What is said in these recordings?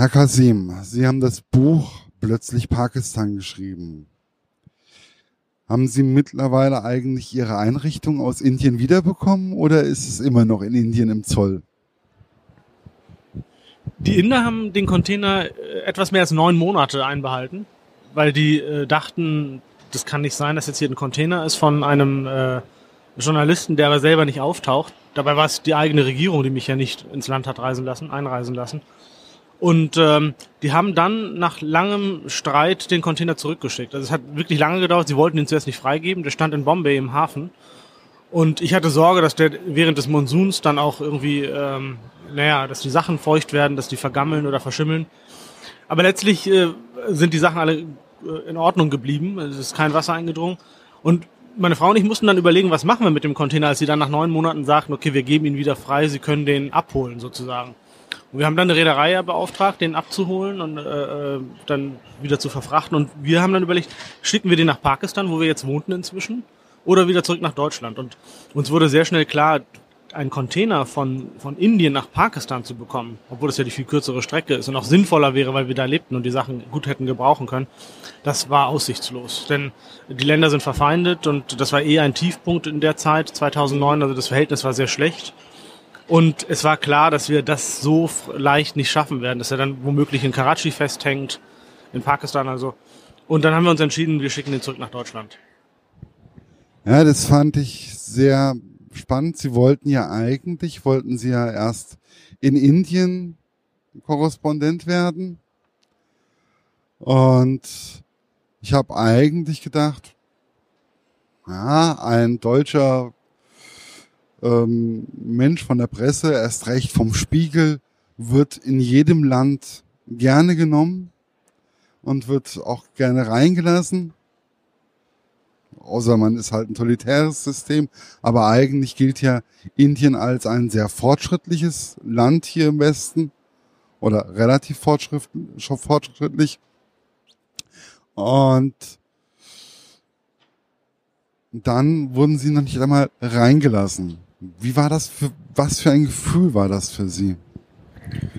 Herr Kasim, Sie haben das Buch Plötzlich Pakistan geschrieben. Haben Sie mittlerweile eigentlich Ihre Einrichtung aus Indien wiederbekommen oder ist es immer noch in Indien im Zoll? Die Inder haben den Container äh, etwas mehr als neun Monate einbehalten, weil die äh, dachten, das kann nicht sein, dass jetzt hier ein Container ist von einem äh, Journalisten, der aber selber nicht auftaucht. Dabei war es die eigene Regierung, die mich ja nicht ins Land hat reisen lassen, einreisen lassen. Und ähm, die haben dann nach langem Streit den Container zurückgeschickt. Also es hat wirklich lange gedauert. Sie wollten ihn zuerst nicht freigeben. Der stand in Bombay im Hafen. Und ich hatte Sorge, dass der während des Monsuns dann auch irgendwie, ähm, naja, dass die Sachen feucht werden, dass die vergammeln oder verschimmeln. Aber letztlich äh, sind die Sachen alle äh, in Ordnung geblieben. Es ist kein Wasser eingedrungen. Und meine Frau und ich mussten dann überlegen, was machen wir mit dem Container, als sie dann nach neun Monaten sagten, okay, wir geben ihn wieder frei, sie können den abholen sozusagen. Wir haben dann eine Reederei beauftragt, den abzuholen und äh, äh, dann wieder zu verfrachten. Und wir haben dann überlegt, schicken wir den nach Pakistan, wo wir jetzt wohnten inzwischen, oder wieder zurück nach Deutschland. Und uns wurde sehr schnell klar, einen Container von, von Indien nach Pakistan zu bekommen, obwohl das ja die viel kürzere Strecke ist und auch sinnvoller wäre, weil wir da lebten und die Sachen gut hätten gebrauchen können, das war aussichtslos. Denn die Länder sind verfeindet und das war eh ein Tiefpunkt in der Zeit, 2009, also das Verhältnis war sehr schlecht. Und es war klar, dass wir das so leicht nicht schaffen werden, dass er dann womöglich in Karachi festhängt, in Pakistan also. Und dann haben wir uns entschieden, wir schicken ihn zurück nach Deutschland. Ja, das fand ich sehr spannend. Sie wollten ja eigentlich, wollten Sie ja erst in Indien Korrespondent werden. Und ich habe eigentlich gedacht, ja, ein deutscher ähm, Mensch von der Presse, erst recht vom Spiegel, wird in jedem Land gerne genommen und wird auch gerne reingelassen. Außer man ist halt ein totalitäres System. Aber eigentlich gilt ja Indien als ein sehr fortschrittliches Land hier im Westen. Oder relativ fortschrittlich. Und dann wurden sie noch nicht einmal reingelassen. Wie war das für, was für ein Gefühl war das für Sie?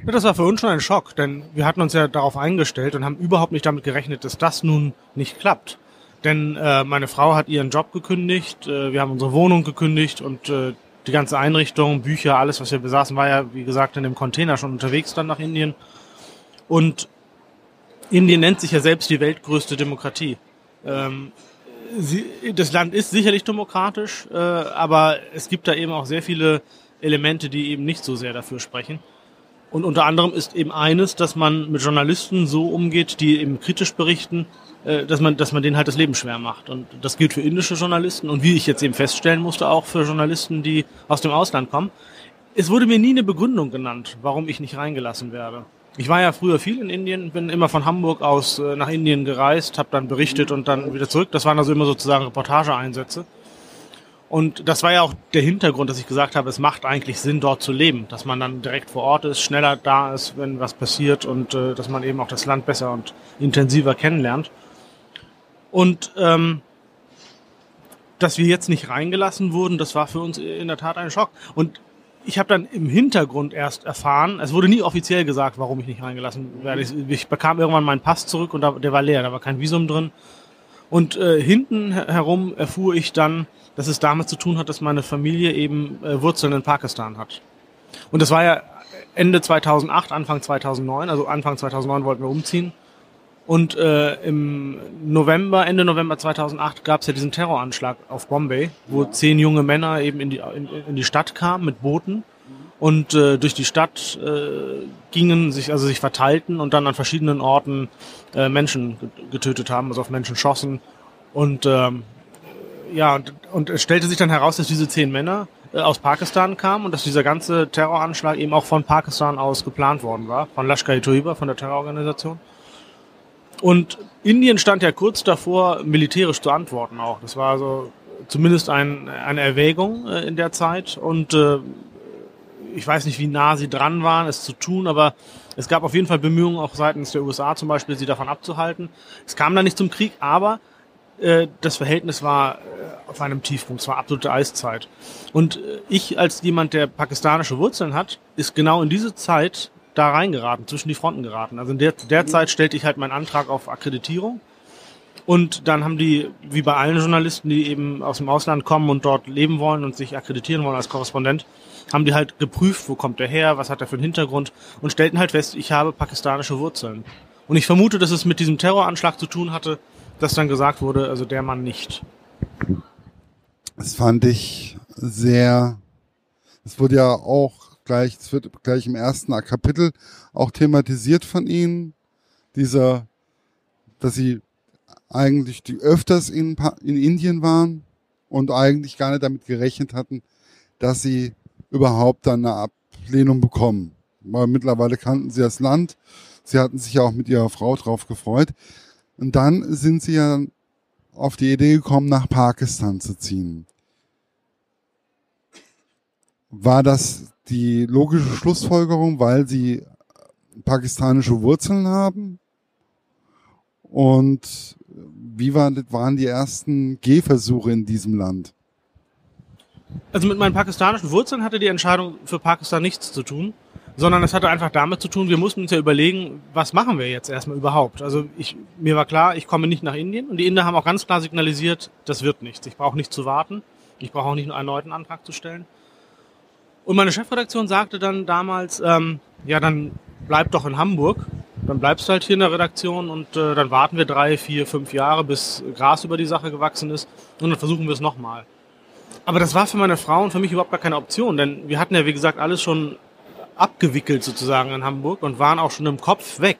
Ja, das war für uns schon ein Schock, denn wir hatten uns ja darauf eingestellt und haben überhaupt nicht damit gerechnet, dass das nun nicht klappt. Denn äh, meine Frau hat ihren Job gekündigt, äh, wir haben unsere Wohnung gekündigt und äh, die ganze Einrichtung, Bücher, alles, was wir besaßen, war ja, wie gesagt, in dem Container schon unterwegs dann nach Indien. Und Indien nennt sich ja selbst die weltgrößte Demokratie. Ähm, sie, das Land ist sicherlich demokratisch, äh, aber es gibt da eben auch sehr viele Elemente, die eben nicht so sehr dafür sprechen. Und unter anderem ist eben eines, dass man mit Journalisten so umgeht, die eben kritisch berichten, äh, dass man, dass man denen halt das Leben schwer macht. Und das gilt für indische Journalisten und wie ich jetzt eben feststellen musste, auch für Journalisten, die aus dem Ausland kommen. Es wurde mir nie eine Begründung genannt, warum ich nicht reingelassen werde. Ich war ja früher viel in Indien, bin immer von Hamburg aus äh, nach Indien gereist, habe dann berichtet und dann wieder zurück. Das waren also immer sozusagen Reportageeinsätze. Und das war ja auch der Hintergrund, dass ich gesagt habe, es macht eigentlich Sinn, dort zu leben, dass man dann direkt vor Ort ist, schneller da ist, wenn was passiert und äh, dass man eben auch das Land besser und intensiver kennenlernt. Und ähm, dass wir jetzt nicht reingelassen wurden, das war für uns in der Tat ein Schock. Und ich habe dann im Hintergrund erst erfahren, es wurde nie offiziell gesagt, warum ich nicht reingelassen werde. Ich, ich bekam irgendwann meinen Pass zurück und da, der war leer, da war kein Visum drin. Und äh, hinten herum erfuhr ich dann, dass es damit zu tun hat, dass meine Familie eben äh, Wurzeln in Pakistan hat. Und das war ja Ende 2008, Anfang 2009, also Anfang 2009 wollten wir umziehen. Und äh, im November, Ende November 2008 gab es ja diesen Terroranschlag auf Bombay, wo zehn junge Männer eben in die, in, in die Stadt kamen mit Booten und äh, durch die Stadt äh, gingen, sich also sich verteilten und dann an verschiedenen Orten äh, Menschen getötet haben, also auf Menschen schossen. Und ähm, ja, und, und es stellte sich dann heraus, dass diese zehn Männer äh, aus Pakistan kamen und dass dieser ganze Terroranschlag eben auch von Pakistan aus geplant worden war, von Lashkar-e-Toiba, von der Terrororganisation. Und Indien stand ja kurz davor, militärisch zu antworten auch. Das war also zumindest ein, eine Erwägung äh, in der Zeit. Und äh, ich weiß nicht, wie nah sie dran waren, es zu tun, aber es gab auf jeden Fall Bemühungen auch seitens der USA zum Beispiel, sie davon abzuhalten. Es kam dann nicht zum Krieg, aber äh, das Verhältnis war äh, auf einem Tiefpunkt, es war absolute Eiszeit. Und äh, ich als jemand, der pakistanische Wurzeln hat, ist genau in diese Zeit da reingeraten, zwischen die Fronten geraten. Also in der, der Zeit stellte ich halt meinen Antrag auf Akkreditierung. Und dann haben die, wie bei allen Journalisten, die eben aus dem Ausland kommen und dort leben wollen und sich akkreditieren wollen als Korrespondent, haben die halt geprüft, wo kommt er her, was hat er für einen Hintergrund und stellten halt fest, ich habe pakistanische Wurzeln. Und ich vermute, dass es mit diesem Terroranschlag zu tun hatte, dass dann gesagt wurde, also der Mann nicht. Das fand ich sehr, es wurde ja auch gleich, es wird gleich im ersten Kapitel auch thematisiert von Ihnen, dieser, dass Sie eigentlich die öfters in, in Indien waren und eigentlich gar nicht damit gerechnet hatten, dass Sie überhaupt dann eine Ablehnung bekommen. Weil mittlerweile kannten Sie das Land, Sie hatten sich ja auch mit Ihrer Frau drauf gefreut. Und dann sind Sie ja auf die Idee gekommen, nach Pakistan zu ziehen. War das die logische Schlussfolgerung, weil sie pakistanische Wurzeln haben? Und wie waren die ersten Gehversuche in diesem Land? Also mit meinen pakistanischen Wurzeln hatte die Entscheidung für Pakistan nichts zu tun, sondern es hatte einfach damit zu tun, wir mussten uns ja überlegen, was machen wir jetzt erstmal überhaupt. Also ich, mir war klar, ich komme nicht nach Indien und die Inder haben auch ganz klar signalisiert, das wird nichts. Ich brauche nicht zu warten, ich brauche auch nicht einen erneuten Antrag zu stellen. Und meine Chefredaktion sagte dann damals, ähm, ja, dann bleib doch in Hamburg. Dann bleibst du halt hier in der Redaktion und äh, dann warten wir drei, vier, fünf Jahre, bis Gras über die Sache gewachsen ist und dann versuchen wir es nochmal. Aber das war für meine Frau und für mich überhaupt gar keine Option, denn wir hatten ja, wie gesagt, alles schon abgewickelt sozusagen in Hamburg und waren auch schon im Kopf weg.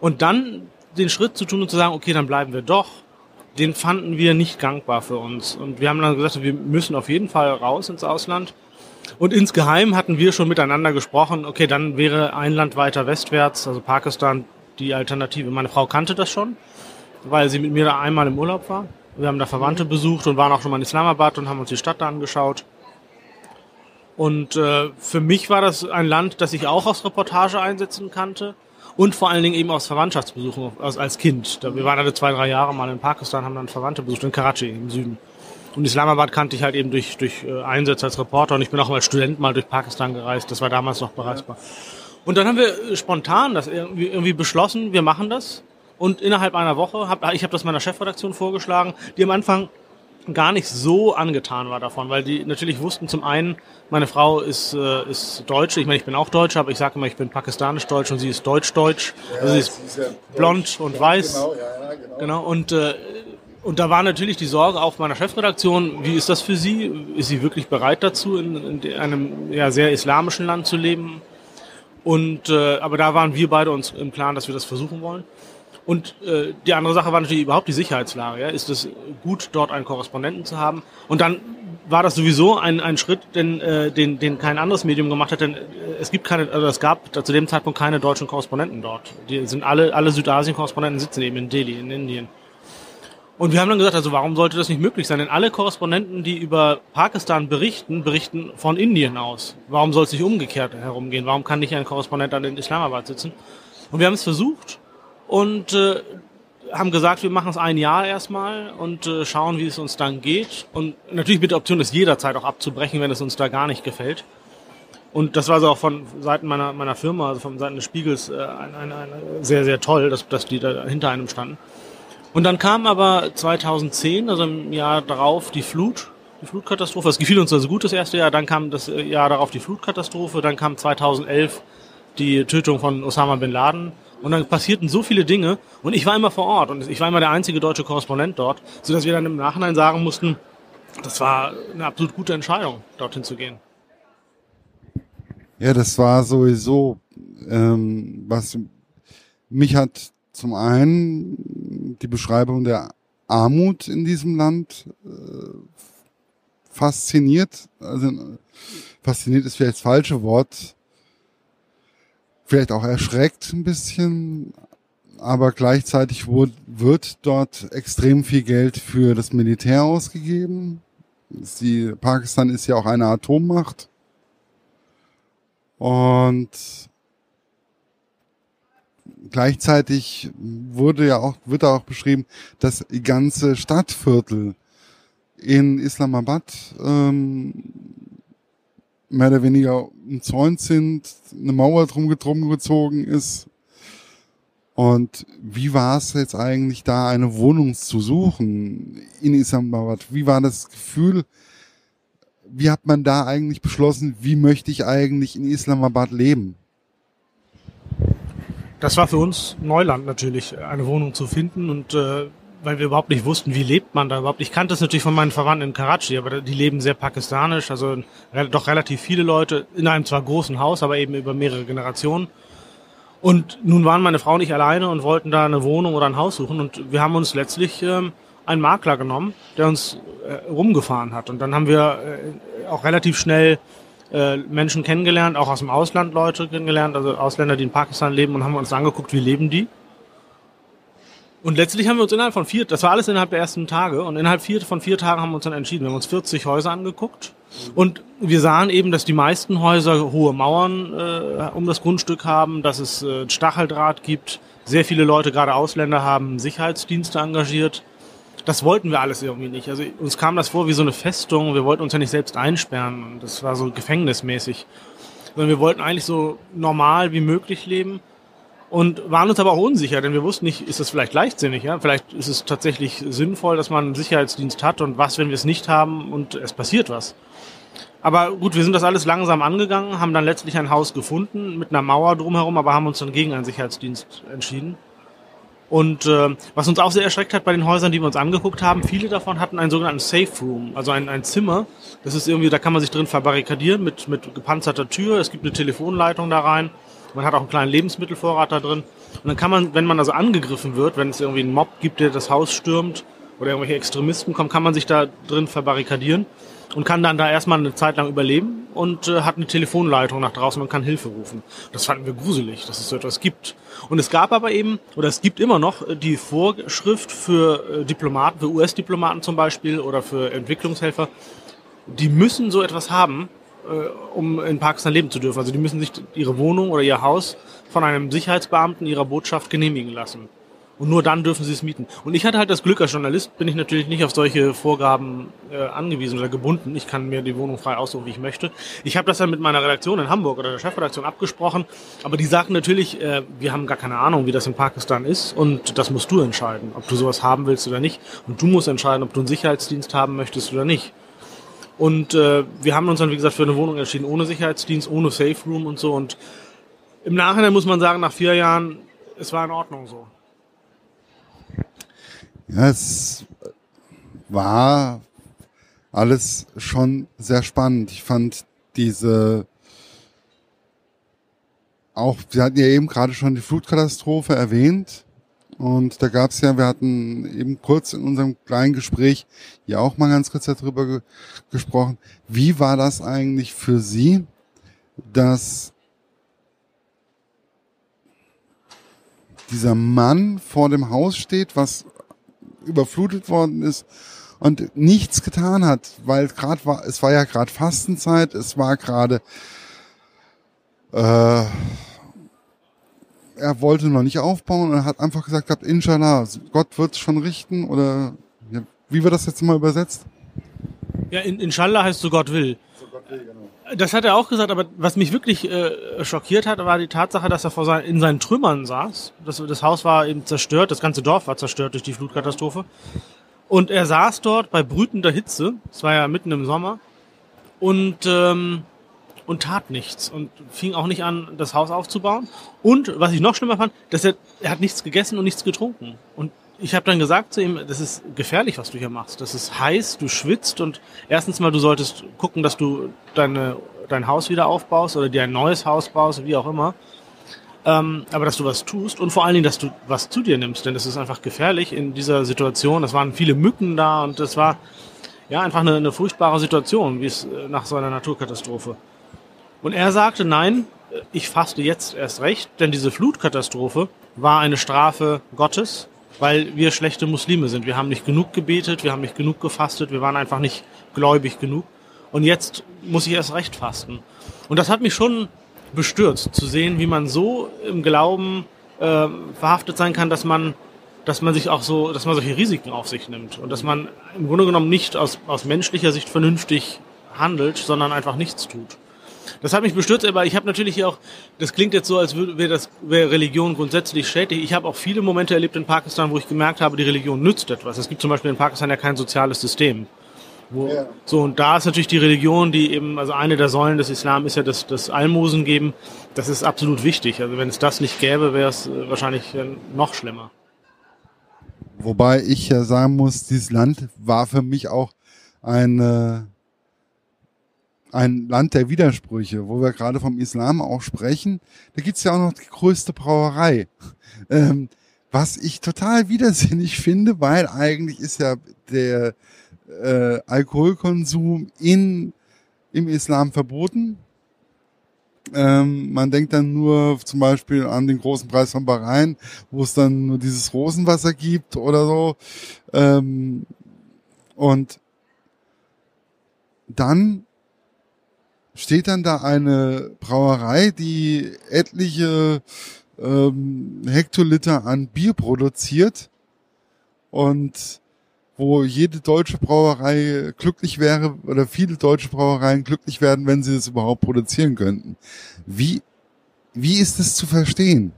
Und dann den Schritt zu tun und zu sagen, okay, dann bleiben wir doch, den fanden wir nicht gangbar für uns. Und wir haben dann gesagt, wir müssen auf jeden Fall raus ins Ausland. Und insgeheim hatten wir schon miteinander gesprochen, okay, dann wäre ein Land weiter westwärts, also Pakistan, die Alternative. Meine Frau kannte das schon, weil sie mit mir da einmal im Urlaub war. Wir haben da Verwandte besucht und waren auch schon mal in Islamabad und haben uns die Stadt da angeschaut. Und äh, für mich war das ein Land, das ich auch aus Reportage einsetzen kannte und vor allen Dingen eben aus Verwandtschaftsbesuchen als, als Kind. Wir waren alle zwei, drei Jahre mal in Pakistan, haben dann Verwandte besucht in Karachi im Süden. Und Islamabad kannte ich halt eben durch, durch äh, Einsätze als Reporter und ich bin auch als Student mal durch Pakistan gereist. Das war damals noch bereisbar. Und dann haben wir äh, spontan das irgendwie, irgendwie beschlossen, wir machen das. Und innerhalb einer Woche, hab, ich habe das meiner Chefredaktion vorgeschlagen, die am Anfang gar nicht so angetan war davon, weil die natürlich wussten, zum einen, meine Frau ist, äh, ist Deutsche, ich meine, ich bin auch Deutscher, aber ich sage immer, ich bin pakistanisch-deutsch und sie ist deutsch-deutsch. Ja, also sie ist, sie ist ja blond und weiß. Genau, ja, ja, genau. genau. Und äh, und da war natürlich die Sorge auch meiner Chefredaktion, wie ist das für Sie? Ist sie wirklich bereit dazu, in, in einem ja, sehr islamischen Land zu leben? Und äh, aber da waren wir beide uns im Plan, dass wir das versuchen wollen. Und äh, die andere Sache war natürlich überhaupt die Sicherheitslage. Ja? Ist es gut, dort einen Korrespondenten zu haben? Und dann war das sowieso ein, ein Schritt, den, äh, den, den kein anderes Medium gemacht hat, denn äh, es gibt keine, also es gab zu dem Zeitpunkt keine deutschen Korrespondenten dort. Die sind alle, alle Südasien-Korrespondenten sitzen eben in Delhi, in Indien. Und wir haben dann gesagt, also warum sollte das nicht möglich sein? Denn alle Korrespondenten, die über Pakistan berichten, berichten von Indien aus. Warum soll es nicht umgekehrt herumgehen? Warum kann nicht ein Korrespondent dann in Islamabad sitzen? Und wir haben es versucht und äh, haben gesagt, wir machen es ein Jahr erstmal und äh, schauen, wie es uns dann geht. Und natürlich mit der Option, es jederzeit auch abzubrechen, wenn es uns da gar nicht gefällt. Und das war so auch von Seiten meiner, meiner Firma, also von Seiten des Spiegels, äh, ein, ein, ein sehr, sehr toll, dass, dass die da hinter einem standen. Und dann kam aber 2010, also im Jahr darauf, die Flut, die Flutkatastrophe. Es gefiel uns also gut das erste Jahr. Dann kam das Jahr darauf die Flutkatastrophe. Dann kam 2011 die Tötung von Osama bin Laden. Und dann passierten so viele Dinge. Und ich war immer vor Ort. Und ich war immer der einzige deutsche Korrespondent dort. Sodass wir dann im Nachhinein sagen mussten, das war eine absolut gute Entscheidung, dorthin zu gehen. Ja, das war sowieso, ähm, was mich hat zum einen die Beschreibung der Armut in diesem Land äh, fasziniert. Also fasziniert ist vielleicht das falsche Wort. Vielleicht auch erschreckt ein bisschen. Aber gleichzeitig wird, wird dort extrem viel Geld für das Militär ausgegeben. Die, Pakistan ist ja auch eine Atommacht. Und gleichzeitig wurde ja auch, wird auch beschrieben, dass die ganze Stadtviertel in Islamabad ähm, mehr oder weniger umzäunt sind, eine Mauer drum, drum gezogen ist. Und wie war es jetzt eigentlich da, eine Wohnung zu suchen in Islamabad? Wie war das Gefühl? Wie hat man da eigentlich beschlossen, wie möchte ich eigentlich in Islamabad leben? Das war für uns Neuland natürlich, eine Wohnung zu finden und äh, weil wir überhaupt nicht wussten, wie lebt man da überhaupt. Ich kannte es natürlich von meinen Verwandten in Karachi, aber die leben sehr pakistanisch, also doch relativ viele Leute in einem zwar großen Haus, aber eben über mehrere Generationen. Und nun waren meine Frau nicht alleine und wollten da eine Wohnung oder ein Haus suchen und wir haben uns letztlich ähm, einen Makler genommen, der uns äh, rumgefahren hat. Und dann haben wir äh, auch relativ schnell äh, Menschen kennengelernt, auch aus dem Ausland Leute kennengelernt, also Ausländer, die in Pakistan leben und haben uns angeguckt, wie leben die. Und letztlich haben wir uns innerhalb von vier, das war alles innerhalb der ersten Tage, und innerhalb vier, von vier Tagen haben wir uns dann entschieden. Wir haben uns 40 Häuser angeguckt. Und wir sahen eben, dass die meisten Häuser hohe Mauern äh, um das Grundstück haben, dass es äh, Stacheldraht gibt. Sehr viele Leute, gerade Ausländer, haben Sicherheitsdienste engagiert. Das wollten wir alles irgendwie nicht. Also uns kam das vor wie so eine Festung. Wir wollten uns ja nicht selbst einsperren. Das war so gefängnismäßig. Sondern wir wollten eigentlich so normal wie möglich leben und waren uns aber auch unsicher, denn wir wussten nicht, ist das vielleicht leichtsinnig, ja? Vielleicht ist es tatsächlich sinnvoll, dass man einen Sicherheitsdienst hat und was, wenn wir es nicht haben und es passiert was. Aber gut, wir sind das alles langsam angegangen, haben dann letztlich ein Haus gefunden mit einer Mauer drumherum, aber haben uns dann gegen einen Sicherheitsdienst entschieden. Und äh, was uns auch sehr erschreckt hat bei den Häusern, die wir uns angeguckt haben, viele davon hatten einen sogenannten Safe Room, also ein, ein Zimmer. Das ist irgendwie, da kann man sich drin verbarrikadieren mit, mit gepanzerter Tür. Es gibt eine Telefonleitung da rein. Man hat auch einen kleinen Lebensmittelvorrat da drin. Und dann kann man, wenn man also angegriffen wird, wenn es irgendwie einen Mob gibt, der das Haus stürmt oder irgendwelche Extremisten kommen, kann man sich da drin verbarrikadieren und kann dann da erstmal eine Zeit lang überleben und äh, hat eine Telefonleitung nach draußen und kann Hilfe rufen. Das fanden wir gruselig, dass es so etwas gibt. Und es gab aber eben, oder es gibt immer noch äh, die Vorschrift für äh, Diplomaten, für US-Diplomaten zum Beispiel oder für Entwicklungshelfer, die müssen so etwas haben, äh, um in Pakistan leben zu dürfen. Also die müssen sich ihre Wohnung oder ihr Haus von einem Sicherheitsbeamten ihrer Botschaft genehmigen lassen. Und nur dann dürfen sie es mieten. Und ich hatte halt das Glück, als Journalist bin ich natürlich nicht auf solche Vorgaben äh, angewiesen oder gebunden. Ich kann mir die Wohnung frei aussuchen, wie ich möchte. Ich habe das dann mit meiner Redaktion in Hamburg oder der Chefredaktion abgesprochen. Aber die sagten natürlich, äh, wir haben gar keine Ahnung, wie das in Pakistan ist. Und das musst du entscheiden, ob du sowas haben willst oder nicht. Und du musst entscheiden, ob du einen Sicherheitsdienst haben möchtest oder nicht. Und äh, wir haben uns dann, wie gesagt, für eine Wohnung entschieden, ohne Sicherheitsdienst, ohne Safe Room und so. Und im Nachhinein muss man sagen, nach vier Jahren, es war in Ordnung so. Ja, es war alles schon sehr spannend. Ich fand diese auch, wir hatten ja eben gerade schon die Flutkatastrophe erwähnt. Und da gab es ja, wir hatten eben kurz in unserem kleinen Gespräch ja auch mal ganz kurz darüber ge gesprochen. Wie war das eigentlich für Sie, dass dieser Mann vor dem Haus steht, was überflutet worden ist und nichts getan hat, weil gerade war, es war ja gerade Fastenzeit, es war gerade äh, er wollte noch nicht aufbauen und hat einfach gesagt gehabt, Inshallah, Gott wird schon richten oder wie wird das jetzt mal übersetzt? Ja, in, Inshallah heißt so Gott will. So Gott will genau. Das hat er auch gesagt, aber was mich wirklich äh, schockiert hat, war die Tatsache, dass er vor sein, in seinen Trümmern saß. Das, das Haus war eben zerstört, das ganze Dorf war zerstört durch die Flutkatastrophe. Und er saß dort bei brütender Hitze, es war ja mitten im Sommer, und ähm, und tat nichts und fing auch nicht an, das Haus aufzubauen. Und was ich noch schlimmer fand, dass er, er hat nichts gegessen und nichts getrunken. Und ich habe dann gesagt zu ihm, das ist gefährlich, was du hier machst. Das ist heiß, du schwitzt und erstens mal, du solltest gucken, dass du deine, dein Haus wieder aufbaust oder dir ein neues Haus baust, wie auch immer. Ähm, aber dass du was tust und vor allen Dingen, dass du was zu dir nimmst, denn es ist einfach gefährlich in dieser Situation. Es waren viele Mücken da und es war ja einfach eine, eine furchtbare Situation, wie es äh, nach so einer Naturkatastrophe. Und er sagte, nein, ich faste jetzt erst recht, denn diese Flutkatastrophe war eine Strafe Gottes, weil wir schlechte Muslime sind. Wir haben nicht genug gebetet, wir haben nicht genug gefastet, wir waren einfach nicht gläubig genug. Und jetzt muss ich erst recht fasten. Und das hat mich schon bestürzt, zu sehen, wie man so im Glauben äh, verhaftet sein kann, dass man, dass man sich auch so, dass man solche Risiken auf sich nimmt und dass man im Grunde genommen nicht aus, aus menschlicher Sicht vernünftig handelt, sondern einfach nichts tut. Das hat mich bestürzt, aber ich habe natürlich hier auch, das klingt jetzt so, als wäre das wäre Religion grundsätzlich schädlich. Ich habe auch viele Momente erlebt in Pakistan, wo ich gemerkt habe, die Religion nützt etwas. Es gibt zum Beispiel in Pakistan ja kein soziales System. Wo, ja. So, und da ist natürlich die Religion, die eben, also eine der Säulen des Islam ist ja das, das Almosen geben. Das ist absolut wichtig. Also wenn es das nicht gäbe, wäre es äh, wahrscheinlich äh, noch schlimmer. Wobei ich ja sagen muss, dieses Land war für mich auch eine, ein Land der Widersprüche, wo wir gerade vom Islam auch sprechen. Da gibt's ja auch noch die größte Brauerei. Ähm, was ich total widersinnig finde, weil eigentlich ist ja der äh, Alkoholkonsum in, im Islam verboten. Ähm, man denkt dann nur zum Beispiel an den großen Preis von Bahrain, wo es dann nur dieses Rosenwasser gibt oder so. Ähm, und dann steht dann da eine Brauerei, die etliche ähm, Hektoliter an Bier produziert und wo jede deutsche Brauerei glücklich wäre oder viele deutsche Brauereien glücklich werden, wenn sie das überhaupt produzieren könnten. Wie, wie ist das zu verstehen?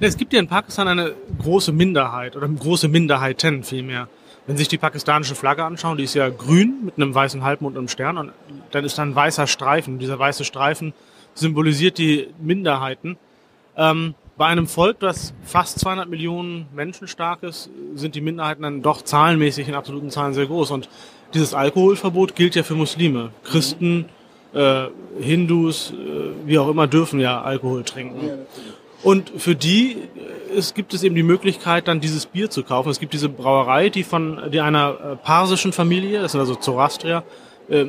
Es gibt ja in Pakistan eine große Minderheit oder große Minderheiten vielmehr. Wenn Sie sich die pakistanische Flagge anschauen, die ist ja grün mit einem weißen Halbmond und einem Stern und dann ist da ein weißer Streifen. Dieser weiße Streifen symbolisiert die Minderheiten. Ähm, bei einem Volk, das fast 200 Millionen Menschen stark ist, sind die Minderheiten dann doch zahlenmäßig in absoluten Zahlen sehr groß. Und dieses Alkoholverbot gilt ja für Muslime. Christen, äh, Hindus, äh, wie auch immer, dürfen ja Alkohol trinken. Und für die äh, es gibt es eben die Möglichkeit, dann dieses Bier zu kaufen. Es gibt diese Brauerei, die von die einer äh, parsischen Familie, das sind also Zoroastrier, äh,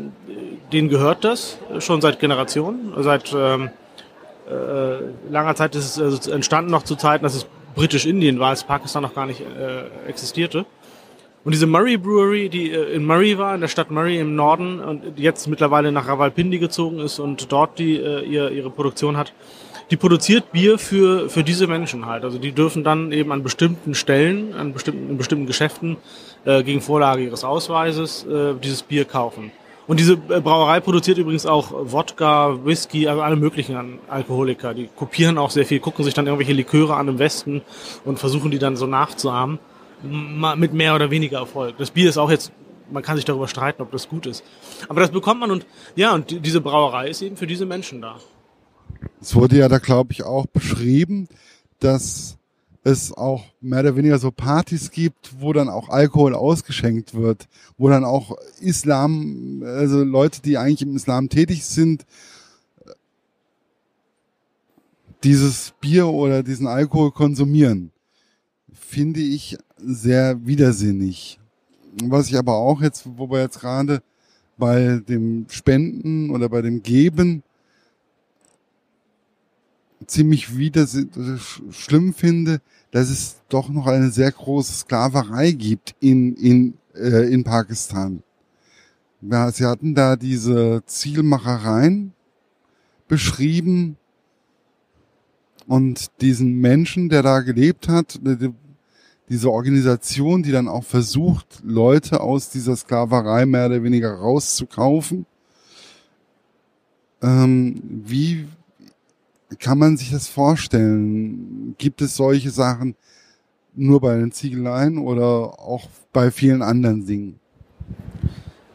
denen gehört das schon seit Generationen, seit ähm, äh, langer Zeit ist es also entstanden noch zu Zeiten, dass es Britisch-Indien war, als Pakistan noch gar nicht äh, existierte. Und diese Murray Brewery, die äh, in Murray war, in der Stadt Murray im Norden und jetzt mittlerweile nach Rawalpindi gezogen ist und dort die, äh, ihr, ihre Produktion hat, die produziert Bier für, für diese Menschen halt. Also die dürfen dann eben an bestimmten Stellen, an bestimmten, in bestimmten Geschäften äh, gegen Vorlage ihres Ausweises äh, dieses Bier kaufen. Und diese äh, Brauerei produziert übrigens auch Wodka, Whisky, also alle möglichen Alkoholiker. Die kopieren auch sehr viel, gucken sich dann irgendwelche Liköre an im Westen und versuchen die dann so nachzuahmen. Mit mehr oder weniger Erfolg. Das Bier ist auch jetzt, man kann sich darüber streiten, ob das gut ist. Aber das bekommt man und ja, und diese Brauerei ist eben für diese Menschen da. Es wurde ja da, glaube ich, auch beschrieben, dass es auch mehr oder weniger so Partys gibt, wo dann auch Alkohol ausgeschenkt wird, wo dann auch Islam, also Leute, die eigentlich im Islam tätig sind, dieses Bier oder diesen Alkohol konsumieren. Finde ich sehr widersinnig. Was ich aber auch jetzt, wo wir jetzt gerade bei dem Spenden oder bei dem Geben ziemlich wieder schlimm finde, dass es doch noch eine sehr große Sklaverei gibt in, in, äh, in Pakistan. Ja, sie hatten da diese Zielmachereien beschrieben und diesen Menschen, der da gelebt hat, diese Organisation, die dann auch versucht, Leute aus dieser Sklaverei mehr oder weniger rauszukaufen. Ähm, wie kann man sich das vorstellen? Gibt es solche Sachen nur bei den Ziegeleien oder auch bei vielen anderen Dingen?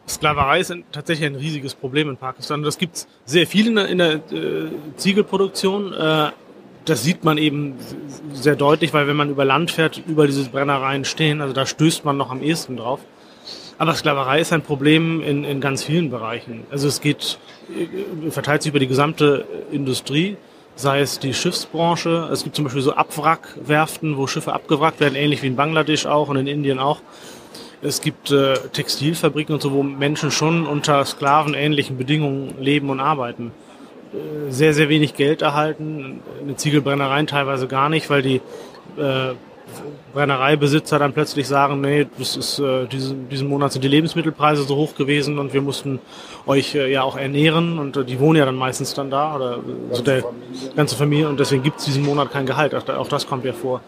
Sklaverei ist tatsächlich ein riesiges Problem in Pakistan. Das gibt es sehr viel in der, in der äh, Ziegelproduktion. Äh, das sieht man eben sehr deutlich, weil wenn man über Land fährt, über diese Brennereien stehen, also da stößt man noch am ehesten drauf. Aber Sklaverei ist ein Problem in, in ganz vielen Bereichen. Also es geht, äh, verteilt sich über die gesamte Industrie sei es die Schiffsbranche. Es gibt zum Beispiel so Abwrackwerften, wo Schiffe abgewrackt werden, ähnlich wie in Bangladesch auch und in Indien auch. Es gibt äh, Textilfabriken und so, wo Menschen schon unter sklavenähnlichen Bedingungen leben und arbeiten. Äh, sehr, sehr wenig Geld erhalten, eine Ziegelbrennereien teilweise gar nicht, weil die äh, Brennereibesitzer dann plötzlich sagen, nee, das ist, äh, diesen, diesen Monat sind die Lebensmittelpreise so hoch gewesen und wir mussten euch äh, ja auch ernähren und äh, die wohnen ja dann meistens dann da oder so der Familie. ganze Familie und deswegen gibt's diesen Monat kein Gehalt. Auch, auch das kommt ja vor.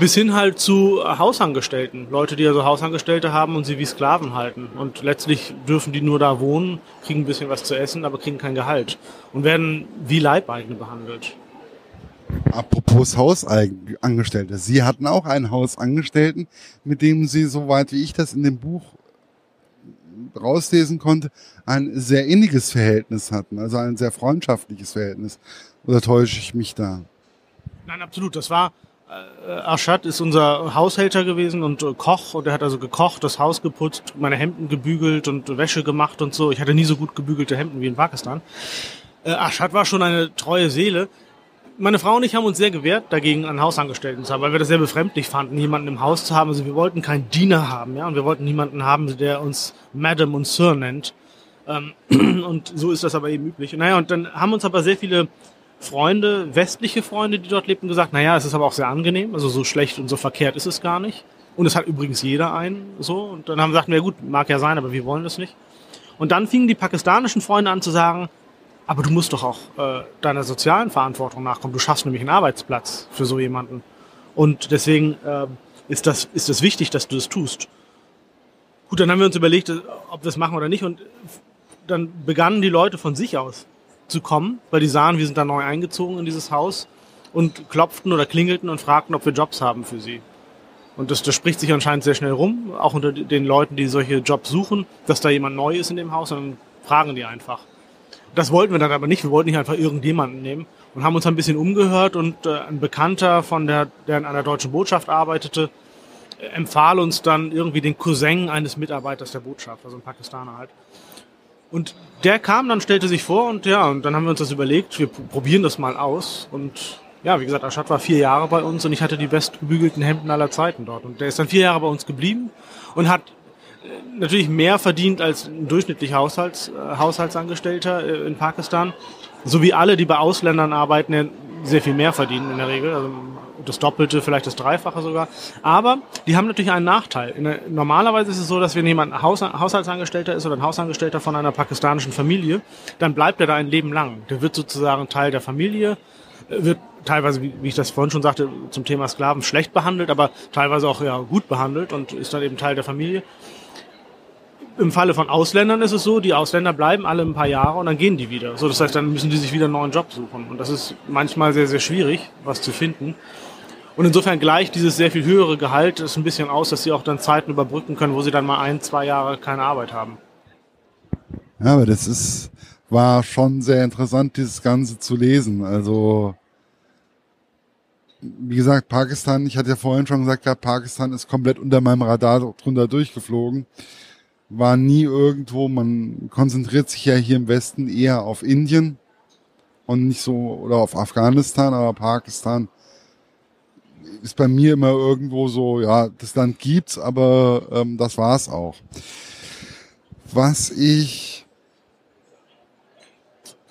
Bis hin halt zu Hausangestellten. Leute, die also Hausangestellte haben und sie wie Sklaven halten. Und letztlich dürfen die nur da wohnen, kriegen ein bisschen was zu essen, aber kriegen kein Gehalt und werden wie Leibeigene behandelt. Apropos Hausangestellte. Sie hatten auch einen Hausangestellten, mit dem Sie, soweit wie ich das in dem Buch rauslesen konnte, ein sehr inniges Verhältnis hatten, also ein sehr freundschaftliches Verhältnis. Oder täusche ich mich da? Nein, absolut. Das war äh, Arshad ist unser Haushälter gewesen und äh, Koch und er hat also gekocht, das Haus geputzt, meine Hemden gebügelt und Wäsche gemacht und so. Ich hatte nie so gut gebügelte Hemden wie in Pakistan. Äh, Arshad war schon eine treue Seele meine Frau und ich haben uns sehr gewehrt, dagegen einen Hausangestellten zu haben, weil wir das sehr befremdlich fanden, jemanden im Haus zu haben. Also wir wollten keinen Diener haben, ja, und wir wollten niemanden haben, der uns Madam und Sir nennt. Ähm, und so ist das aber eben üblich. naja, und dann haben uns aber sehr viele Freunde, westliche Freunde, die dort lebten, gesagt, naja, es ist aber auch sehr angenehm, also so schlecht und so verkehrt ist es gar nicht. Und es hat übrigens jeder einen, so. Und dann haben wir gesagt, na gut, mag ja sein, aber wir wollen das nicht. Und dann fingen die pakistanischen Freunde an zu sagen, aber du musst doch auch äh, deiner sozialen Verantwortung nachkommen. Du schaffst nämlich einen Arbeitsplatz für so jemanden. Und deswegen äh, ist, das, ist das wichtig, dass du das tust. Gut, dann haben wir uns überlegt, äh, ob wir das machen oder nicht. Und dann begannen die Leute von sich aus zu kommen, weil die sahen, wir sind da neu eingezogen in dieses Haus und klopften oder klingelten und fragten, ob wir Jobs haben für sie. Und das, das spricht sich anscheinend sehr schnell rum, auch unter den Leuten, die solche Jobs suchen, dass da jemand neu ist in dem Haus, und dann fragen die einfach. Das wollten wir dann aber nicht. Wir wollten nicht einfach irgendjemanden nehmen und haben uns ein bisschen umgehört und äh, ein Bekannter von der, der in einer deutschen Botschaft arbeitete, äh, empfahl uns dann irgendwie den Cousin eines Mitarbeiters der Botschaft, also ein Pakistaner halt. Und der kam dann, stellte sich vor und ja, und dann haben wir uns das überlegt, wir probieren das mal aus und ja, wie gesagt, Aschad war vier Jahre bei uns und ich hatte die bestgebügelten Hemden aller Zeiten dort. Und der ist dann vier Jahre bei uns geblieben und hat natürlich mehr verdient als ein durchschnittlicher Haushalts, äh, Haushaltsangestellter äh, in Pakistan. So wie alle, die bei Ausländern arbeiten, sehr viel mehr verdienen in der Regel. Also das Doppelte, vielleicht das Dreifache sogar. Aber die haben natürlich einen Nachteil. Normalerweise ist es so, dass wenn jemand Haus, Haushaltsangestellter ist oder ein Hausangestellter von einer pakistanischen Familie, dann bleibt er da ein Leben lang. Der wird sozusagen Teil der Familie, äh, wird teilweise, wie ich das vorhin schon sagte, zum Thema Sklaven schlecht behandelt, aber teilweise auch ja, gut behandelt und ist dann eben Teil der Familie. Im Falle von Ausländern ist es so, die Ausländer bleiben alle ein paar Jahre und dann gehen die wieder. So, das heißt, dann müssen die sich wieder einen neuen Job suchen. Und das ist manchmal sehr, sehr schwierig, was zu finden. Und insofern gleicht dieses sehr viel höhere Gehalt es ein bisschen aus, dass sie auch dann Zeiten überbrücken können, wo sie dann mal ein, zwei Jahre keine Arbeit haben. Ja, aber das ist, war schon sehr interessant, dieses Ganze zu lesen. Also, wie gesagt, Pakistan, ich hatte ja vorhin schon gesagt, Pakistan ist komplett unter meinem Radar drunter durchgeflogen war nie irgendwo, man konzentriert sich ja hier im Westen eher auf Indien und nicht so, oder auf Afghanistan, aber Pakistan ist bei mir immer irgendwo so, ja, das Land gibt's, aber ähm, das war's auch. Was ich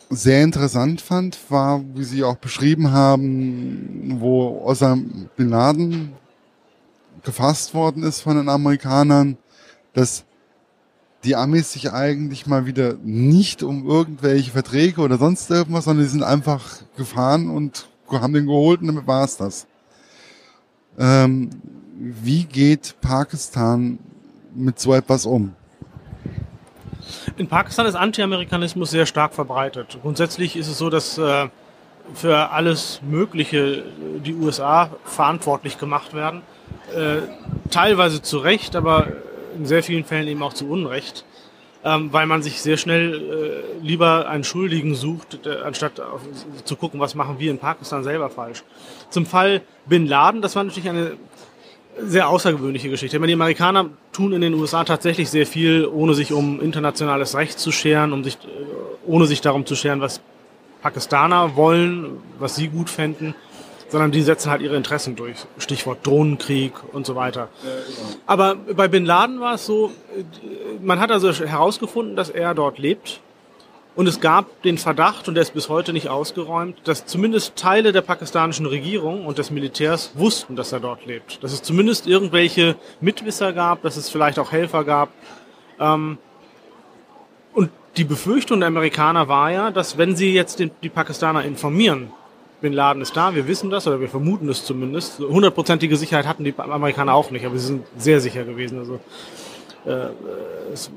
sehr interessant fand, war, wie Sie auch beschrieben haben, wo Osama Bin Laden gefasst worden ist von den Amerikanern, dass die Amis sich eigentlich mal wieder nicht um irgendwelche Verträge oder sonst irgendwas, sondern die sind einfach gefahren und haben den geholt und damit war es das. Ähm, wie geht Pakistan mit so etwas um? In Pakistan ist Anti-Amerikanismus sehr stark verbreitet. Grundsätzlich ist es so, dass äh, für alles Mögliche die USA verantwortlich gemacht werden. Äh, teilweise zu Recht, aber in sehr vielen Fällen eben auch zu Unrecht, ähm, weil man sich sehr schnell äh, lieber einen Schuldigen sucht, äh, anstatt auf, zu gucken, was machen wir in Pakistan selber falsch. Zum Fall Bin Laden, das war natürlich eine sehr außergewöhnliche Geschichte. Die Amerikaner tun in den USA tatsächlich sehr viel, ohne sich um internationales Recht zu scheren, um sich, äh, ohne sich darum zu scheren, was Pakistaner wollen, was sie gut fänden sondern die setzen halt ihre Interessen durch. Stichwort Drohnenkrieg und so weiter. Aber bei Bin Laden war es so, man hat also herausgefunden, dass er dort lebt Und es gab den Verdacht, und der ist bis heute nicht ausgeräumt, dass zumindest Teile der pakistanischen Regierung und des Militärs wussten, dass er dort lebt. Dass es zumindest irgendwelche Mitwisser gab, dass es vielleicht auch Helfer gab. Ähm, und die Befürchtung der Amerikaner war ja, dass wenn sie jetzt die Pakistaner informieren, Bin Laden ist da, wir wissen das oder wir vermuten es zumindest. Hundertprozentige Sicherheit hatten die Amerikaner auch nicht, aber sie sind sehr sicher gewesen. Also äh, es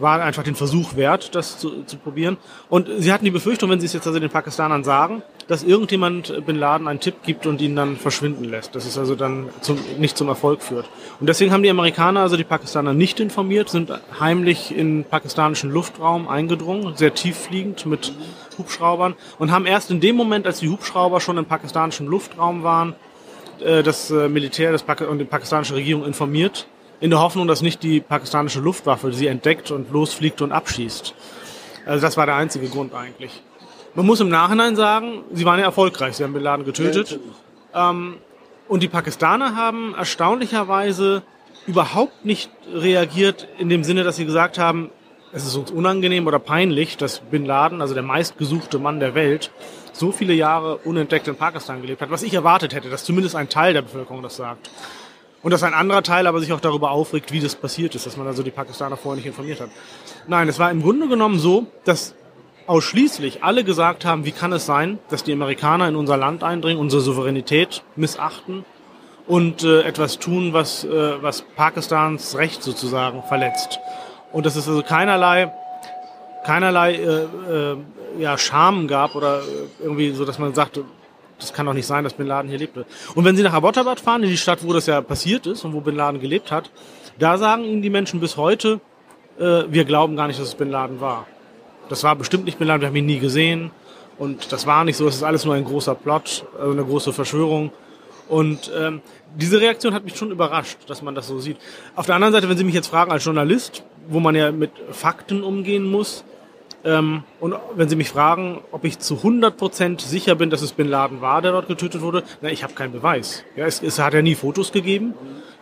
war einfach den Versuch wert, das zu, zu probieren. Und sie hatten die Befürchtung, wenn sie es jetzt also den Pakistanern sagen, dass irgendjemand Bin Laden einen Tipp gibt und ihn dann verschwinden lässt. Dass es also dann zum, nicht zum Erfolg führt. Und deswegen haben die Amerikaner also die Pakistaner nicht informiert, sind heimlich in pakistanischen Luftraum eingedrungen, sehr tieffliegend mit Hubschraubern und haben erst in dem Moment, als die Hubschrauber schon im pakistanischen Luftraum waren, äh, das äh, Militär Pak und die pakistanische Regierung informiert in der Hoffnung, dass nicht die pakistanische Luftwaffe sie entdeckt und losfliegt und abschießt. Also das war der einzige Grund eigentlich. Man muss im Nachhinein sagen, sie waren ja erfolgreich, sie haben Bin Laden getötet. Ähm, und die Pakistaner haben erstaunlicherweise überhaupt nicht reagiert in dem Sinne, dass sie gesagt haben, es ist uns unangenehm oder peinlich, dass Bin Laden, also der meistgesuchte Mann der Welt, so viele Jahre unentdeckt in Pakistan gelebt hat, was ich erwartet hätte, dass zumindest ein Teil der Bevölkerung das sagt. Und dass ein anderer Teil aber sich auch darüber aufregt, wie das passiert ist, dass man also die Pakistaner vorher nicht informiert hat. Nein, es war im Grunde genommen so, dass ausschließlich alle gesagt haben, wie kann es sein, dass die Amerikaner in unser Land eindringen, unsere Souveränität missachten und äh, etwas tun, was, äh, was Pakistans Recht sozusagen verletzt. Und dass es also keinerlei, keinerlei äh, äh, ja, Scham gab oder irgendwie so, dass man sagte, das kann doch nicht sein, dass Bin Laden hier lebte. Und wenn Sie nach Abbottabad fahren, in die Stadt, wo das ja passiert ist und wo Bin Laden gelebt hat, da sagen Ihnen die Menschen bis heute, äh, wir glauben gar nicht, dass es Bin Laden war. Das war bestimmt nicht Bin Laden, wir haben ihn nie gesehen. Und das war nicht so, es ist alles nur ein großer Plot, also eine große Verschwörung. Und ähm, diese Reaktion hat mich schon überrascht, dass man das so sieht. Auf der anderen Seite, wenn Sie mich jetzt fragen als Journalist, wo man ja mit Fakten umgehen muss, ähm, und wenn Sie mich fragen, ob ich zu 100% sicher bin, dass es Bin Laden war, der dort getötet wurde, na, ich habe keinen Beweis. Ja, es, es hat ja nie Fotos gegeben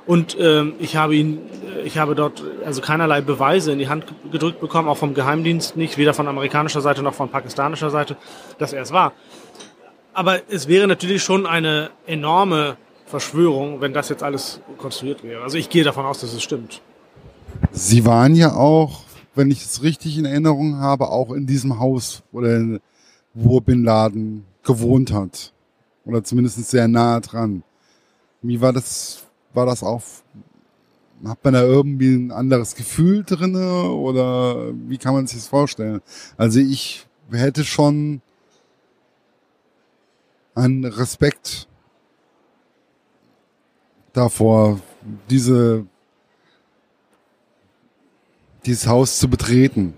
und ähm, ich habe ihn, ich habe dort also keinerlei Beweise in die Hand gedrückt bekommen, auch vom Geheimdienst nicht, weder von amerikanischer Seite noch von pakistanischer Seite, dass er es war. Aber es wäre natürlich schon eine enorme Verschwörung, wenn das jetzt alles konstruiert wäre. Also ich gehe davon aus, dass es stimmt. Sie waren ja auch wenn ich es richtig in Erinnerung habe, auch in diesem Haus, oder wo Bin Laden gewohnt hat. Oder zumindest sehr nahe dran. Wie war das, war das auch, hat man da irgendwie ein anderes Gefühl drinne oder wie kann man sich das vorstellen? Also ich hätte schon einen Respekt davor, diese dieses Haus zu betreten?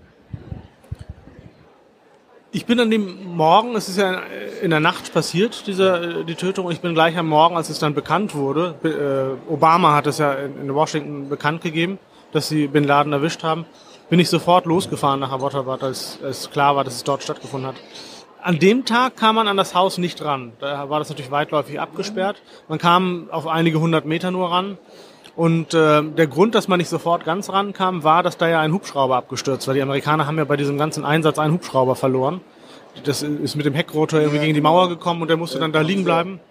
Ich bin an dem Morgen, es ist ja in der Nacht passiert, diese, die Tötung. Ich bin gleich am Morgen, als es dann bekannt wurde, äh, Obama hat es ja in Washington bekannt gegeben, dass sie Bin Laden erwischt haben, bin ich sofort losgefahren nach Abbottabad, als es klar war, dass es dort stattgefunden hat. An dem Tag kam man an das Haus nicht ran. Da war das natürlich weitläufig abgesperrt. Man kam auf einige hundert Meter nur ran. Und äh, der Grund, dass man nicht sofort ganz rankam, war, dass da ja ein Hubschrauber abgestürzt war. Die Amerikaner haben ja bei diesem ganzen Einsatz einen Hubschrauber verloren. Das ist mit dem Heckrotor irgendwie gegen die Mauer gekommen und der musste dann da liegen bleiben.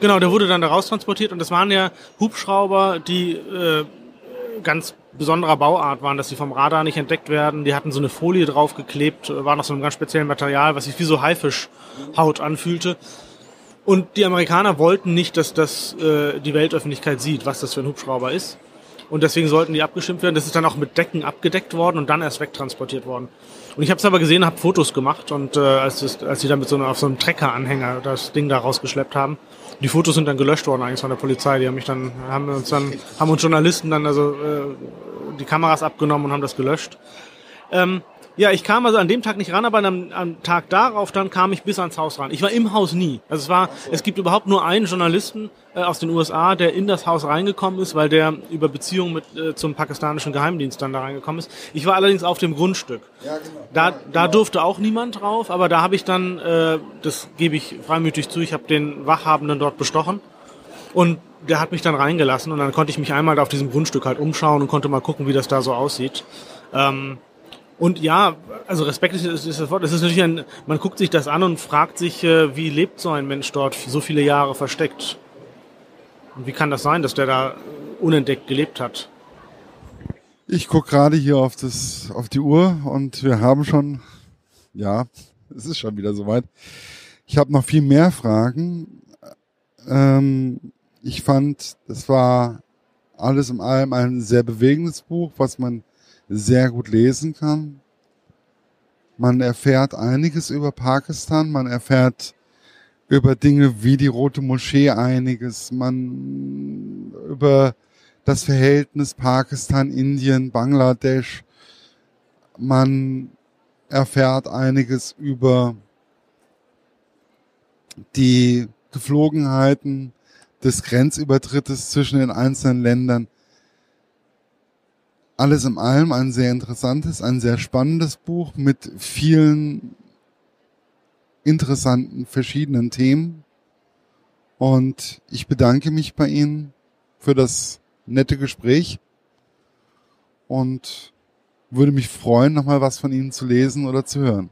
Genau, der wurde dann da raustransportiert und das waren ja Hubschrauber, die äh, ganz besonderer Bauart waren, dass sie vom Radar nicht entdeckt werden. Die hatten so eine Folie draufgeklebt, waren aus so einem ganz speziellen Material, was sich wie so Haifischhaut anfühlte. Und die Amerikaner wollten nicht, dass das äh, die Weltöffentlichkeit sieht, was das für ein Hubschrauber ist. Und deswegen sollten die abgeschimpft werden. Das ist dann auch mit Decken abgedeckt worden und dann erst wegtransportiert worden. Und ich habe es aber gesehen, habe Fotos gemacht und äh, als, es, als sie dann mit so einer, auf so einem Trecker-Anhänger das Ding da rausgeschleppt haben. Die Fotos sind dann gelöscht worden eigentlich von der Polizei. Die haben mich dann, haben uns dann, haben uns Journalisten dann also äh, die Kameras abgenommen und haben das gelöscht. Ähm, ja, ich kam also an dem Tag nicht ran, aber am, am Tag darauf dann kam ich bis ans Haus ran. Ich war im Haus nie. Also es war, es gibt überhaupt nur einen Journalisten äh, aus den USA, der in das Haus reingekommen ist, weil der über Beziehungen mit äh, zum pakistanischen Geheimdienst dann da reingekommen ist. Ich war allerdings auf dem Grundstück. Ja, genau. Da, da durfte auch niemand drauf, aber da habe ich dann, äh, das gebe ich freimütig zu, ich habe den Wachhabenden dort bestochen und der hat mich dann reingelassen und dann konnte ich mich einmal auf diesem Grundstück halt umschauen und konnte mal gucken, wie das da so aussieht. Ähm, Und ja, also Respekt ist, ist das Wort. Es ist natürlich ein, man guckt sich das an und fragt sich, äh, wie lebt so ein Mensch dort so viele Jahre versteckt? Und wie kann das sein, dass der da unentdeckt gelebt hat? Ich gucke gerade hier auf das, auf die Uhr und wir haben schon, ja, es ist schon wieder soweit. Ich habe noch viel mehr Fragen. Ähm, ich fand, das war alles in allem ein sehr bewegendes Buch, was man sehr gut lesen kann. Man erfährt einiges über Pakistan, man erfährt über Dinge wie die Rote Moschee einiges, man über das Verhältnis Pakistan, Indien, Bangladesch, man erfährt einiges über die Geflogenheiten des Grenzübertrittes zwischen den einzelnen Ländern alles in allem ein sehr interessantes, ein sehr spannendes Buch mit vielen interessanten verschiedenen Themen. Und ich bedanke mich bei Ihnen für das nette Gespräch und würde mich freuen, nochmal was von Ihnen zu lesen oder zu hören.